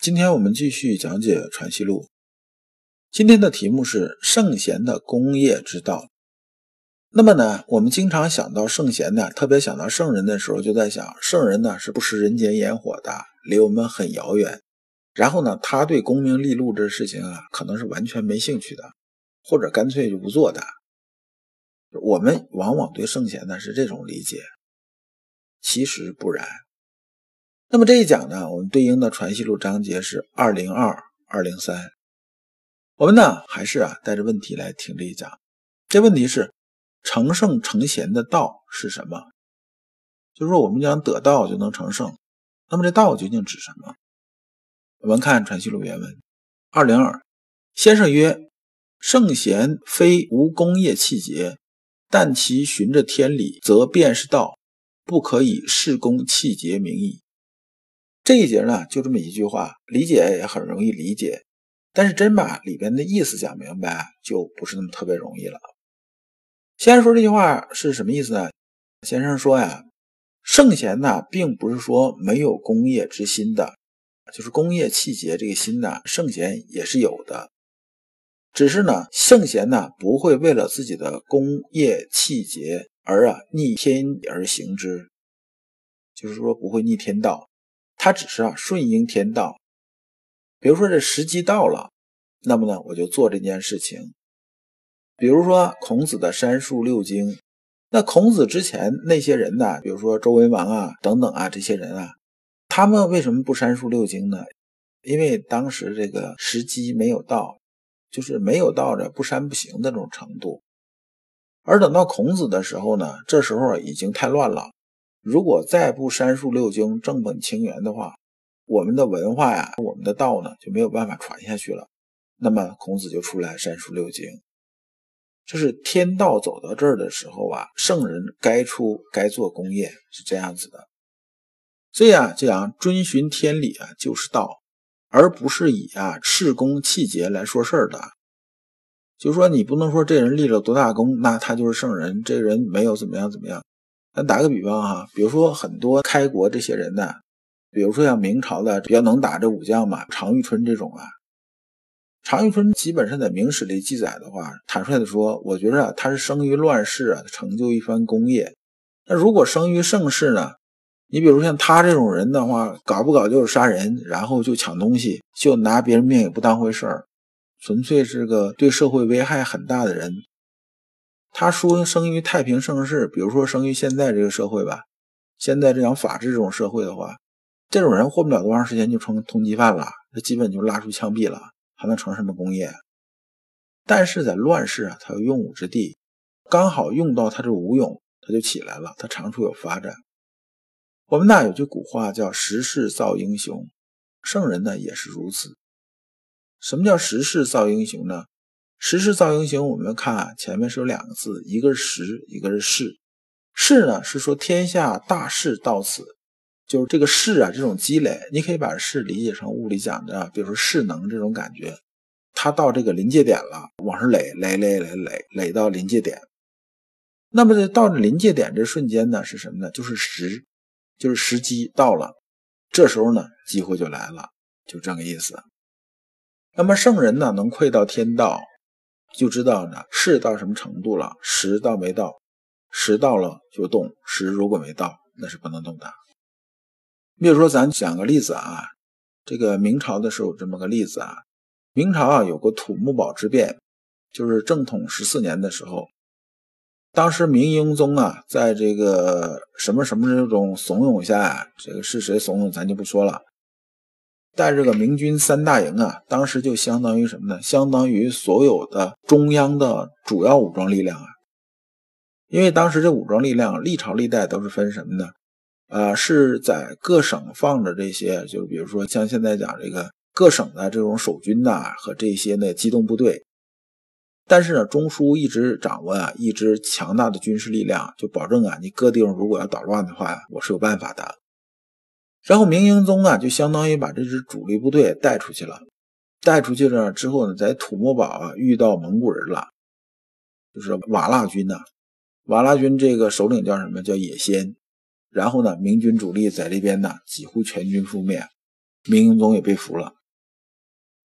今天我们继续讲解《传习录》。今天的题目是圣贤的功业之道。那么呢，我们经常想到圣贤呢，特别想到圣人的时候，就在想，圣人呢是不食人间烟火的，离我们很遥远。然后呢，他对功名利禄这事情啊，可能是完全没兴趣的，或者干脆就不做的。我们往往对圣贤呢是这种理解，其实不然。那么这一讲呢，我们对应的《传习录》章节是二零二、二零三。我们呢，还是啊带着问题来听这一讲。这问题是：成圣成贤的道是什么？就是说，我们讲得道就能成圣，那么这道究竟指什么？我们看《传习录》原文：二零二，先生曰：“圣贤非无功业气节，但其循着天理，则便是道，不可以事功气节名义。”这一节呢，就这么一句话，理解也很容易理解，但是真把里边的意思讲明白，就不是那么特别容易了。先说这句话是什么意思呢？先生说呀，圣贤呢，并不是说没有功业之心的。就是工业气节这个心呢，圣贤也是有的，只是呢，圣贤呢不会为了自己的工业气节而啊逆天而行之，就是说不会逆天道，他只是啊顺应天道。比如说这时机到了，那么呢我就做这件事情。比如说孔子的三术六经，那孔子之前那些人呢，比如说周文王啊等等啊这些人啊。他们为什么不删述六经呢？因为当时这个时机没有到，就是没有到这不删不行的这种程度。而等到孔子的时候呢，这时候已经太乱了。如果再不删述六经正本清源的话，我们的文化呀，我们的道呢就没有办法传下去了。那么孔子就出来删述六经，这是天道走到这儿的时候啊，圣人该出该做功业是这样子的。所以啊，讲遵循天理啊，就是道，而不是以啊事功气节来说事儿的。就是说，你不能说这人立了多大功，那他就是圣人；这人没有怎么样怎么样。咱打个比方哈，比如说很多开国这些人呢，比如说像明朝的比较能打这武将嘛，常遇春这种啊。常遇春基本上在明史里记载的话，坦率的说，我觉得他是生于乱世啊，成就一番功业。那如果生于盛世呢？你比如像他这种人的话，搞不搞就是杀人，然后就抢东西，就拿别人命也不当回事儿，纯粹是个对社会危害很大的人。他说生于太平盛世，比如说生于现在这个社会吧，现在这样法治这种社会的话，这种人混不了多长时间就成通缉犯了，这基本就拉出枪毙了，还能成什么功业？但是在乱世啊，他有用武之地，刚好用到他这武勇，他就起来了，他长处有发展。我们那有句古话叫“时势造英雄”，圣人呢也是如此。什么叫“时势造英雄”呢？“时势造英雄”，我们看啊，前面是有两个字，一个是“时”，一个是“势”。势呢是说天下大势到此，就是这个势啊，这种积累，你可以把势理解成物理讲的，比如说势能这种感觉，它到这个临界点了，往上垒，垒垒垒垒垒到临界点。那么到临界点这瞬间呢，是什么呢？就是时。就是时机到了，这时候呢，机会就来了，就这个意思。那么圣人呢，能窥到天道，就知道呢，事到什么程度了，时到没到，时到了就动，时如果没到，那是不能动的。比如说，咱讲个例子啊，这个明朝的时候有这么个例子啊，明朝啊有个土木堡之变，就是正统十四年的时候。当时明英宗啊，在这个什么什么这种怂恿下，这个是谁怂恿咱就不说了。带这个明军三大营啊，当时就相当于什么呢？相当于所有的中央的主要武装力量啊。因为当时这武装力量历朝历代都是分什么呢？呃，是在各省放着这些，就是比如说像现在讲这个各省的这种守军呐和这些呢机动部队。但是呢，中枢一直掌握啊一支强大的军事力量，就保证啊你各地方如果要捣乱的话，我是有办法的。然后明英宗啊就相当于把这支主力部队带出去了，带出去了之后呢，在土木堡啊遇到蒙古人了，就是瓦剌军呐。瓦剌军这个首领叫什么？叫野先。然后呢，明军主力在这边呢几乎全军覆灭，明英宗也被俘了。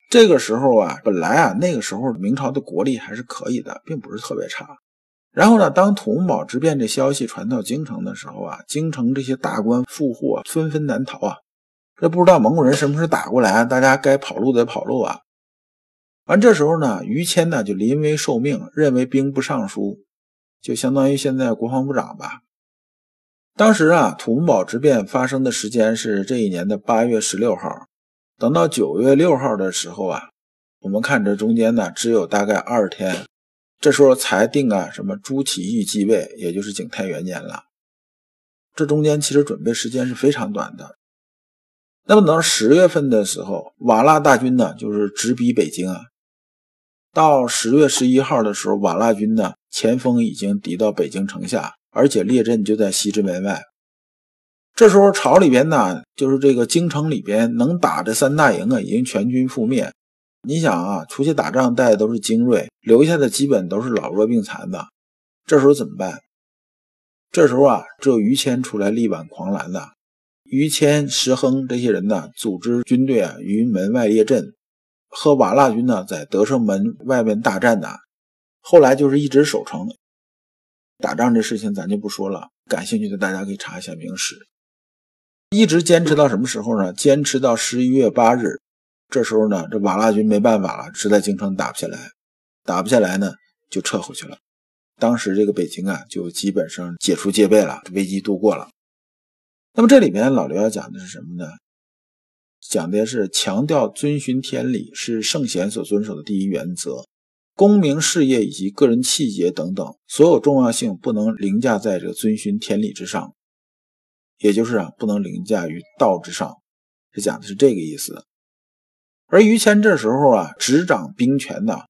这个时候啊，本来啊，那个时候明朝的国力还是可以的，并不是特别差。然后呢，当土木堡之变这消息传到京城的时候啊，京城这些大官富户啊，纷纷难逃啊。这不知道蒙古人什么时候打过来啊，大家该跑路的跑路啊。完这时候呢，于谦呢就临危受命，任为兵部尚书，就相当于现在国防部长吧。当时啊，土木堡之变发生的时间是这一年的八月十六号。等到九月六号的时候啊，我们看这中间呢，只有大概二天，这时候才定啊什么朱祁钰继位，也就是景泰元年了。这中间其实准备时间是非常短的。那么等到十月份的时候，瓦剌大军呢就是直逼北京啊。到十月十一号的时候，瓦剌军呢前锋已经抵到北京城下，而且列阵就在西直门外。这时候朝里边呢，就是这个京城里边能打的三大营啊，已经全军覆灭。你想啊，出去打仗带的都是精锐，留下的基本都是老弱病残的。这时候怎么办？这时候啊，只有于谦出来力挽狂澜的。于谦、石亨这些人呢，组织军队啊于门外列阵，和瓦剌军呢在德胜门外面大战呢。后来就是一直守城。打仗这事情咱就不说了，感兴趣的大家可以查一下明史。一直坚持到什么时候呢？坚持到十一月八日，这时候呢，这瓦剌军没办法了，实在京城打不下来，打不下来呢，就撤回去了。当时这个北京啊，就基本上解除戒备了，危机度过了。那么这里面老刘要讲的是什么呢？讲的是强调遵循天理是圣贤所遵守的第一原则，功名事业以及个人气节等等，所有重要性不能凌驾在这个遵循天理之上。也就是啊，不能凌驾于道之上，是讲的是这个意思。而于谦这时候啊，执掌兵权呢，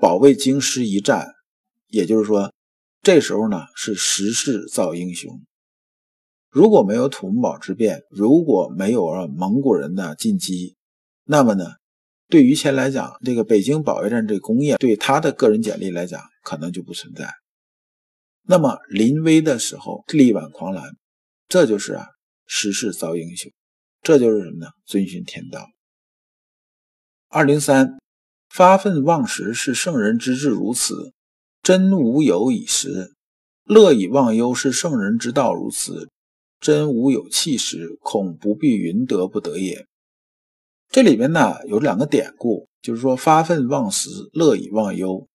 保卫京师一战，也就是说，这时候呢是时势造英雄。如果没有土木堡之变，如果没有蒙古人的进击，那么呢，对于谦来讲，这个北京保卫战这功业，对他的个人简历来讲，可能就不存在。那么临危的时候力挽狂澜。这就是啊，时势造英雄，这就是什么呢？遵循天道。二零三，发愤忘食是圣人之志，如此真无有以时；乐以忘忧是圣人之道，如此真无有弃时。恐不必云得不得也。这里边呢有两个典故，就是说发愤忘食，乐以忘忧。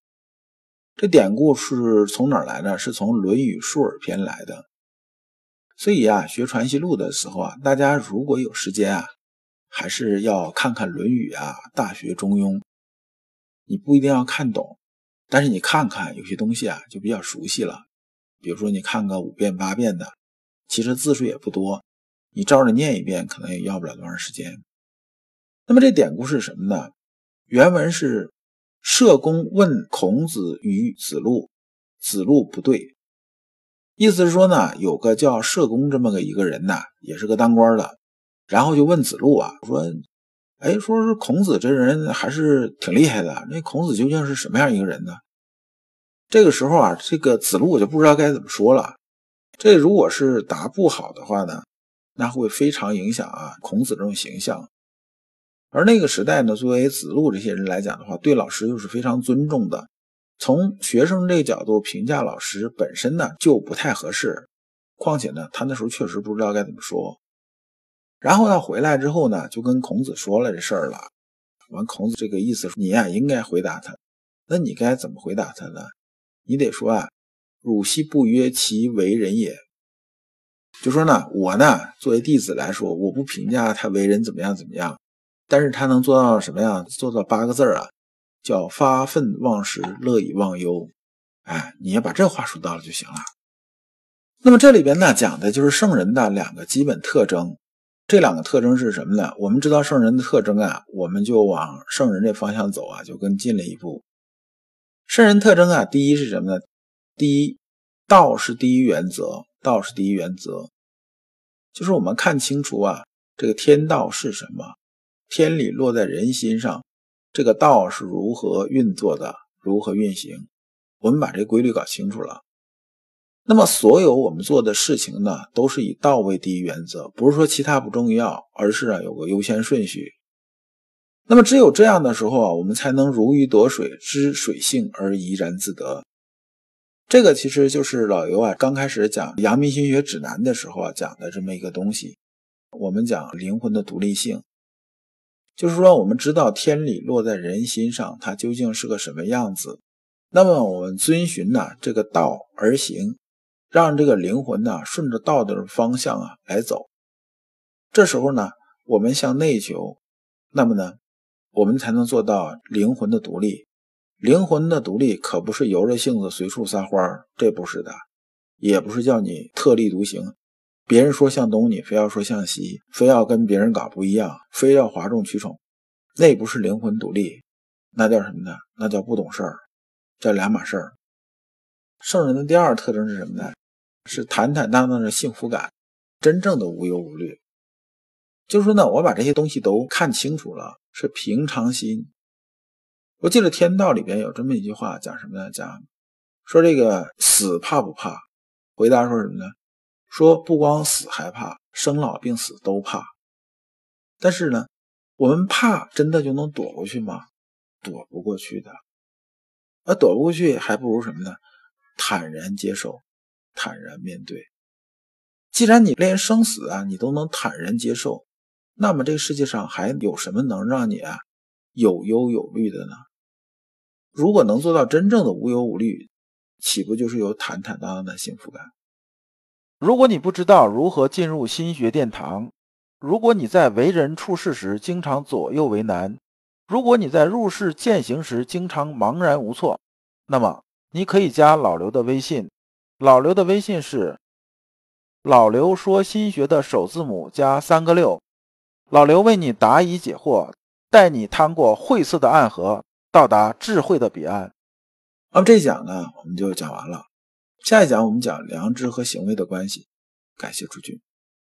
这典故是从哪儿来的？是从《论语述尔篇》来的。所以啊，学传习录的时候啊，大家如果有时间啊，还是要看看《论语》啊，《大学》《中庸》。你不一定要看懂，但是你看看有些东西啊，就比较熟悉了。比如说你看个五遍八遍的，其实字数也不多，你照着念一遍，可能也要不了多长时间。那么这典故是什么呢？原文是：社公问孔子与子路，子路不对。意思是说呢，有个叫社公这么个一个人呐，也是个当官的，然后就问子路啊，说，哎，说是孔子这人还是挺厉害的，那孔子究竟是什么样一个人呢？这个时候啊，这个子路我就不知道该怎么说了。这如果是答不好的话呢，那会非常影响啊孔子这种形象。而那个时代呢，作为子路这些人来讲的话，对老师又是非常尊重的。从学生这个角度评价老师本身呢就不太合适，况且呢他那时候确实不知道该怎么说。然后呢回来之后呢就跟孔子说了这事儿了。完孔子这个意思你呀应该回答他，那你该怎么回答他呢？你得说啊，汝昔不曰其为人也，就说呢我呢作为弟子来说，我不评价他为人怎么样怎么样，但是他能做到什么样？做到八个字啊。叫发愤忘食，乐以忘忧。哎，你要把这话说到了就行了。那么这里边呢讲的就是圣人的两个基本特征，这两个特征是什么呢？我们知道圣人的特征啊，我们就往圣人这方向走啊，就更近了一步。圣人特征啊，第一是什么呢？第一，道是第一原则，道是第一原则，就是我们看清楚啊，这个天道是什么，天理落在人心上，这个道是如何运作的，如何运行，我们把这规律搞清楚了。那么，所有我们做的事情呢，都是以道为第一原则，不是说其他不重要，而是啊有个优先顺序。那么，只有这样的时候啊，我们才能如鱼得水，知水性而怡然自得。这个其实就是老尤啊刚开始讲《阳明心学指南》的时候啊讲的这么一个东西。我们讲灵魂的独立性，就是说我们知道天理落在人心上，它究竟是个什么样子。那么我们遵循呢这个道而行。让这个灵魂呢顺着道德的方向啊来走，这时候呢我们向内求，那么呢我们才能做到灵魂的独立。灵魂的独立可不是由着性子随处撒欢儿，这不是的，也不是叫你特立独行，别人说向东你非要说向西，非要跟别人搞不一样，非要哗众取宠，那不是灵魂独立，那叫什么呢？那叫不懂事儿，叫两码事儿。圣人的第二特征是什么呢？是坦坦荡荡的幸福感，真正的无忧无虑。就是说呢，我把这些东西都看清楚了，是平常心。我记得《天道》里边有这么一句话，讲什么呢？讲说这个死怕不怕？回答说什么呢？说不光死害怕，生老病死都怕。但是呢，我们怕真的就能躲过去吗？躲不过去的。而躲不过去，还不如什么呢？坦然接受。坦然面对，既然你连生死啊你都能坦然接受，那么这个世界上还有什么能让你啊有忧有虑的呢？如果能做到真正的无忧无虑，岂不就是有坦坦荡荡的幸福感？如果你不知道如何进入心学殿堂，如果你在为人处事时经常左右为难，如果你在入世践行时经常茫然无措，那么你可以加老刘的微信。老刘的微信是老刘说心学的首字母加三个六，老刘为你答疑解惑，带你趟过晦涩的暗河，到达智慧的彼岸。那么这一讲呢，我们就讲完了。下一讲我们讲良知和行为的关系。感谢诸君。